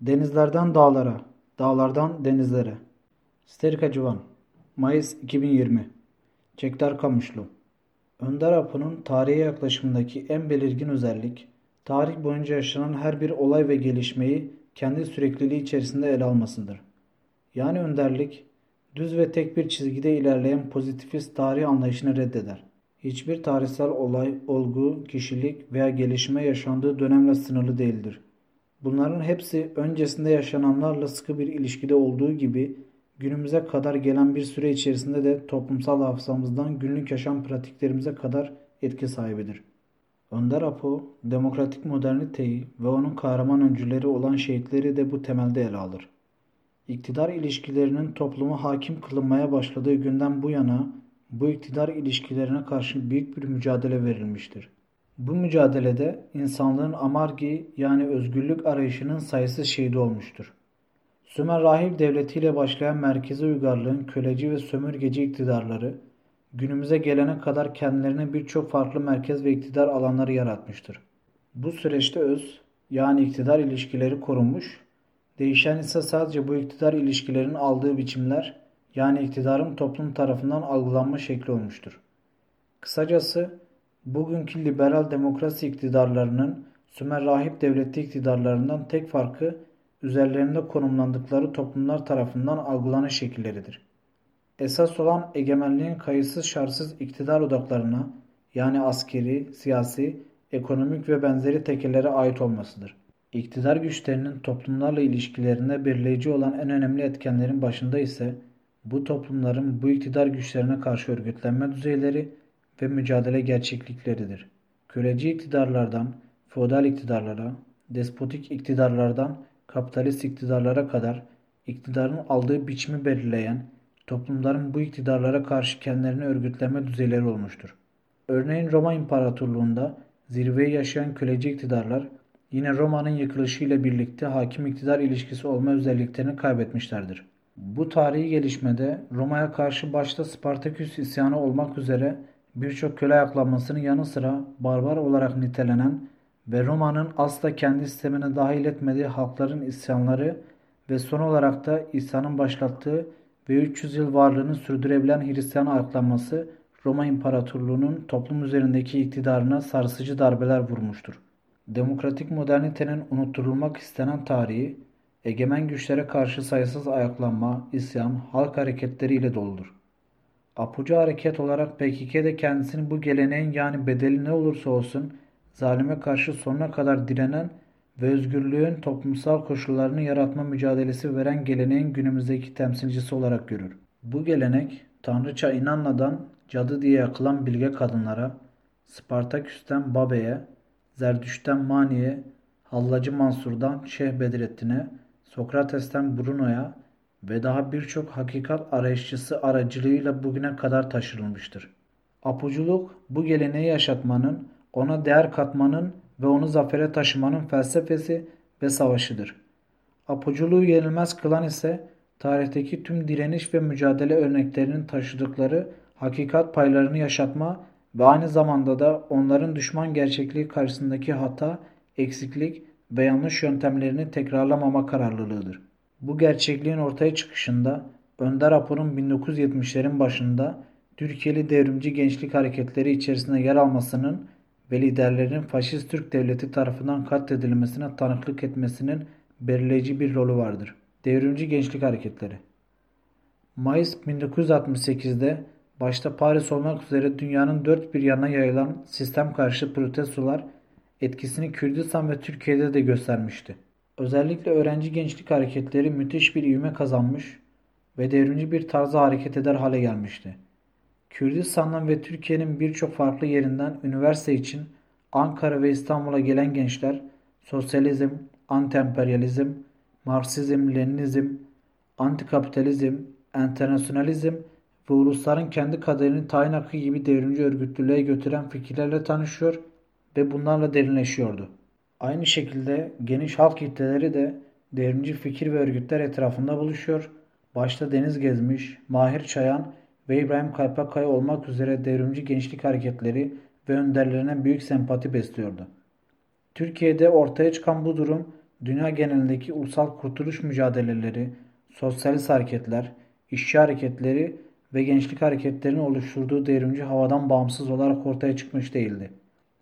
Denizlerden dağlara, dağlardan denizlere. Sterika Civan Mayıs 2020 Çektar Kamışlı Önder Apo'nun tarihe yaklaşımındaki en belirgin özellik, tarih boyunca yaşanan her bir olay ve gelişmeyi kendi sürekliliği içerisinde ele almasıdır. Yani önderlik, düz ve tek bir çizgide ilerleyen pozitifist tarih anlayışını reddeder. Hiçbir tarihsel olay, olgu, kişilik veya gelişme yaşandığı dönemle sınırlı değildir. Bunların hepsi öncesinde yaşananlarla sıkı bir ilişkide olduğu gibi günümüze kadar gelen bir süre içerisinde de toplumsal hafızamızdan günlük yaşam pratiklerimize kadar etki sahibidir. Önder Apo, demokratik moderniteyi ve onun kahraman öncüleri olan şehitleri de bu temelde ele alır. İktidar ilişkilerinin topluma hakim kılınmaya başladığı günden bu yana bu iktidar ilişkilerine karşı büyük bir mücadele verilmiştir. Bu mücadelede insanlığın amargi yani özgürlük arayışının sayısız şehidi olmuştur. Sümer Rahip Devleti ile başlayan merkezi uygarlığın köleci ve sömürgeci iktidarları günümüze gelene kadar kendilerine birçok farklı merkez ve iktidar alanları yaratmıştır. Bu süreçte öz yani iktidar ilişkileri korunmuş, değişen ise sadece bu iktidar ilişkilerinin aldığı biçimler yani iktidarın toplum tarafından algılanma şekli olmuştur. Kısacası bugünkü liberal demokrasi iktidarlarının Sümer Rahip Devleti iktidarlarından tek farkı üzerlerinde konumlandıkları toplumlar tarafından algılanış şekilleridir. Esas olan egemenliğin kayıtsız şartsız iktidar odaklarına yani askeri, siyasi, ekonomik ve benzeri tekelere ait olmasıdır. İktidar güçlerinin toplumlarla ilişkilerinde belirleyici olan en önemli etkenlerin başında ise bu toplumların bu iktidar güçlerine karşı örgütlenme düzeyleri ve mücadele gerçeklikleridir. Köleci iktidarlardan feodal iktidarlara, despotik iktidarlardan kapitalist iktidarlara kadar iktidarın aldığı biçimi belirleyen toplumların bu iktidarlara karşı kendilerini örgütleme düzeyleri olmuştur. Örneğin Roma İmparatorluğu'nda zirveyi yaşayan köleci iktidarlar yine Roma'nın yıkılışıyla birlikte hakim iktidar ilişkisi olma özelliklerini kaybetmişlerdir. Bu tarihi gelişmede Roma'ya karşı başta Spartaküs isyanı olmak üzere birçok köle ayaklanmasının yanı sıra barbar olarak nitelenen ve Roma'nın asla kendi sistemine dahil etmediği halkların isyanları ve son olarak da İsa'nın başlattığı ve 300 yıl varlığını sürdürebilen Hristiyan ayaklanması Roma İmparatorluğu'nun toplum üzerindeki iktidarına sarsıcı darbeler vurmuştur. Demokratik modernitenin unutturulmak istenen tarihi, egemen güçlere karşı sayısız ayaklanma, isyan, halk hareketleri ile doludur. Apucu hareket olarak PKK de kendisini bu geleneğin yani bedeli ne olursa olsun zalime karşı sonuna kadar direnen ve özgürlüğün toplumsal koşullarını yaratma mücadelesi veren geleneğin günümüzdeki temsilcisi olarak görür. Bu gelenek Tanrıça İnanla'dan cadı diye yakılan bilge kadınlara, Spartaküs'ten Babe'ye, Zerdüş'ten Mani'ye, Hallacı Mansur'dan Şeyh Bedrettin'e, Sokrates'ten Bruno'ya ve daha birçok hakikat arayışçısı aracılığıyla bugüne kadar taşırılmıştır. Apuculuk bu geleneği yaşatmanın, ona değer katmanın ve onu zafere taşımanın felsefesi ve savaşıdır. Apuculuğu yenilmez kılan ise tarihteki tüm direniş ve mücadele örneklerinin taşıdıkları hakikat paylarını yaşatma ve aynı zamanda da onların düşman gerçekliği karşısındaki hata, eksiklik ve yanlış yöntemlerini tekrarlamama kararlılığıdır. Bu gerçekliğin ortaya çıkışında Önder Apo'nun 1970'lerin başında Türkiye'li devrimci gençlik hareketleri içerisinde yer almasının ve liderlerin faşist Türk devleti tarafından katledilmesine tanıklık etmesinin belirleyici bir rolü vardır. Devrimci gençlik hareketleri Mayıs 1968'de başta Paris olmak üzere dünyanın dört bir yanına yayılan sistem karşı protestolar etkisini Kürdistan ve Türkiye'de de göstermişti. Özellikle öğrenci gençlik hareketleri müthiş bir ivme kazanmış ve devrimci bir tarzda hareket eder hale gelmişti. Kürdistan'dan ve Türkiye'nin birçok farklı yerinden üniversite için Ankara ve İstanbul'a gelen gençler sosyalizm, anti-emperyalizm, Marksizm, Leninizm, antikapitalizm, internasyonalizm ve ulusların kendi kaderini tayin hakkı gibi devrimci örgütlülüğe götüren fikirlerle tanışıyor ve bunlarla derinleşiyordu. Aynı şekilde geniş halk kitleleri de devrimci fikir ve örgütler etrafında buluşuyor. Başta Deniz Gezmiş, Mahir Çayan ve İbrahim Kaypakay olmak üzere devrimci gençlik hareketleri ve önderlerine büyük sempati besliyordu. Türkiye'de ortaya çıkan bu durum dünya genelindeki ulusal kurtuluş mücadeleleri, sosyalist hareketler, işçi hareketleri ve gençlik hareketlerinin oluşturduğu devrimci havadan bağımsız olarak ortaya çıkmış değildi.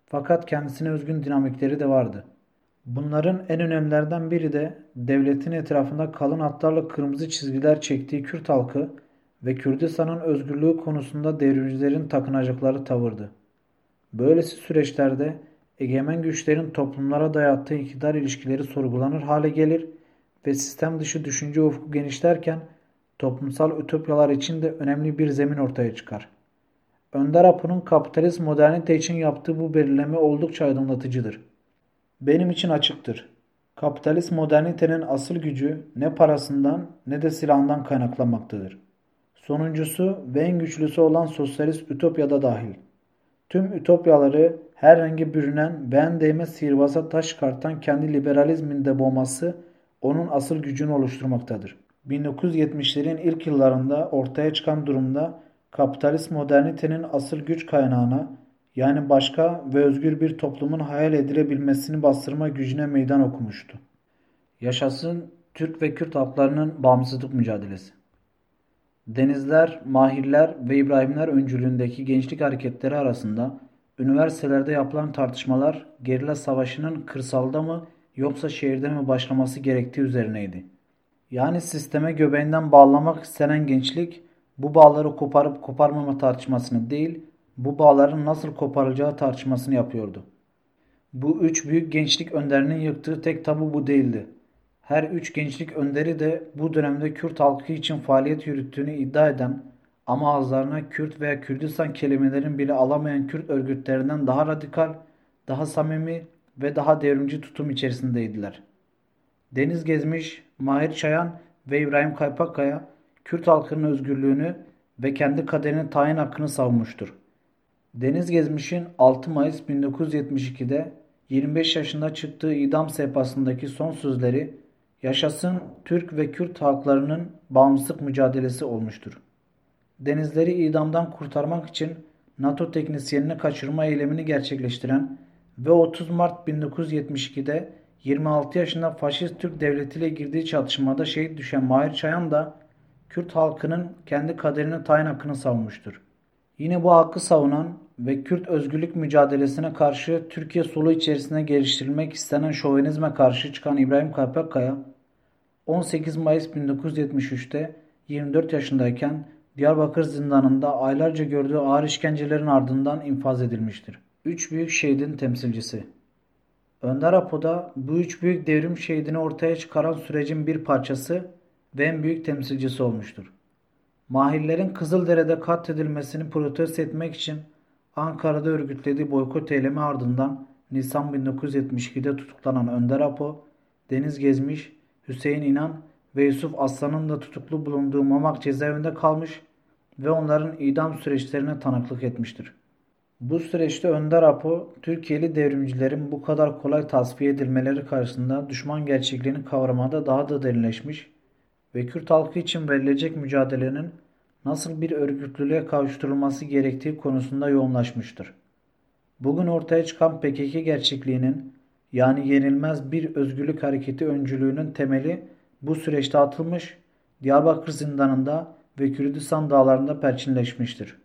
Fakat kendisine özgün dinamikleri de vardı. Bunların en önemlilerden biri de devletin etrafında kalın hatlarla kırmızı çizgiler çektiği Kürt halkı ve Kürdistan'ın özgürlüğü konusunda devrimcilerin takınacakları tavırdı. Böylesi süreçlerde egemen güçlerin toplumlara dayattığı iktidar ilişkileri sorgulanır hale gelir ve sistem dışı düşünce ufku genişlerken toplumsal ütopyalar için de önemli bir zemin ortaya çıkar. Önder Apo'nun kapitalist modernite için yaptığı bu belirleme oldukça aydınlatıcıdır. Benim için açıktır. Kapitalist modernitenin asıl gücü ne parasından ne de silahından kaynaklanmaktadır. Sonuncusu ve en güçlüsü olan sosyalist ütopyada dahil. Tüm ütopyaları her rengi bürünen ve en değmez sihirbaz'a taş çıkartan kendi liberalizminde boğması onun asıl gücünü oluşturmaktadır. 1970'lerin ilk yıllarında ortaya çıkan durumda kapitalist modernitenin asıl güç kaynağına yani başka ve özgür bir toplumun hayal edilebilmesini bastırma gücüne meydan okumuştu. Yaşasın Türk ve Kürt halklarının bağımsızlık mücadelesi. Denizler, Mahirler ve İbrahimler öncülüğündeki gençlik hareketleri arasında üniversitelerde yapılan tartışmalar gerilla savaşının kırsalda mı yoksa şehirde mi başlaması gerektiği üzerineydi. Yani sisteme göbeğinden bağlamak istenen gençlik bu bağları koparıp koparmama tartışmasını değil, bu bağların nasıl koparılacağı tartışmasını yapıyordu. Bu üç büyük gençlik önderinin yıktığı tek tabu bu değildi. Her üç gençlik önderi de bu dönemde Kürt halkı için faaliyet yürüttüğünü iddia eden ama ağızlarına Kürt veya Kürdistan kelimelerin bile alamayan Kürt örgütlerinden daha radikal, daha samimi ve daha devrimci tutum içerisindeydiler. Deniz Gezmiş, Mahir Çayan ve İbrahim Kaypakkaya Kürt halkının özgürlüğünü ve kendi kaderini tayin hakkını savunmuştur. Deniz Gezmiş'in 6 Mayıs 1972'de 25 yaşında çıktığı idam sehpasındaki son sözleri yaşasın Türk ve Kürt halklarının bağımsızlık mücadelesi olmuştur. Denizleri idamdan kurtarmak için NATO teknisyenini kaçırma eylemini gerçekleştiren ve 30 Mart 1972'de 26 yaşında faşist Türk devletiyle girdiği çatışmada şehit düşen Mahir Çayan da Kürt halkının kendi kaderini tayin hakkını savunmuştur. Yine bu hakkı savunan ve Kürt özgürlük mücadelesine karşı Türkiye solu içerisinde geliştirilmek istenen şovenizme karşı çıkan İbrahim Kaypakkaya 18 Mayıs 1973'te 24 yaşındayken Diyarbakır zindanında aylarca gördüğü ağır işkencelerin ardından infaz edilmiştir. Üç büyük şehidin temsilcisi Önder Apo'da bu üç büyük devrim şehidini ortaya çıkaran sürecin bir parçası ve en büyük temsilcisi olmuştur. Mahirlerin Kızıldere'de katledilmesini protesto etmek için Ankara'da örgütlediği boykot eylemi ardından Nisan 1972'de tutuklanan Önder Apo, Deniz Gezmiş, Hüseyin İnan ve Yusuf Aslan'ın da tutuklu bulunduğu Mamak cezaevinde kalmış ve onların idam süreçlerine tanıklık etmiştir. Bu süreçte Önder Apo, Türkiye'li devrimcilerin bu kadar kolay tasfiye edilmeleri karşısında düşman gerçekliğini kavramada daha da derinleşmiş ve Kürt halkı için verilecek mücadelenin nasıl bir örgütlülüğe kavuşturulması gerektiği konusunda yoğunlaşmıştır. Bugün ortaya çıkan PKK gerçekliğinin yani yenilmez bir özgürlük hareketi öncülüğünün temeli bu süreçte atılmış, Diyarbakır zindanında ve Kürdistan dağlarında perçinleşmiştir.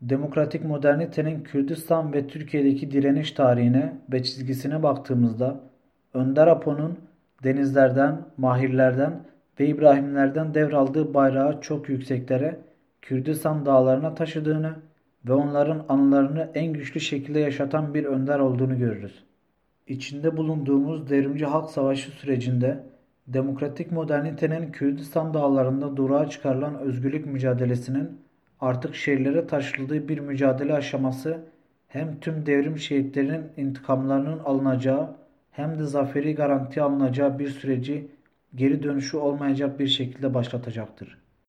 Demokratik modernitenin Kürdistan ve Türkiye'deki direniş tarihine ve çizgisine baktığımızda Önder Apo'nun denizlerden, mahirlerden ve İbrahimlerden devraldığı bayrağı çok yükseklere Kürdistan dağlarına taşıdığını ve onların anılarını en güçlü şekilde yaşatan bir önder olduğunu görürüz. İçinde bulunduğumuz devrimci halk savaşı sürecinde demokratik modernitenin Kürdistan dağlarında durağa çıkarılan özgürlük mücadelesinin artık şehirlere taşıldığı bir mücadele aşaması hem tüm devrim şehitlerinin intikamlarının alınacağı hem de zaferi garanti alınacağı bir süreci geri dönüşü olmayacak bir şekilde başlatacaktır.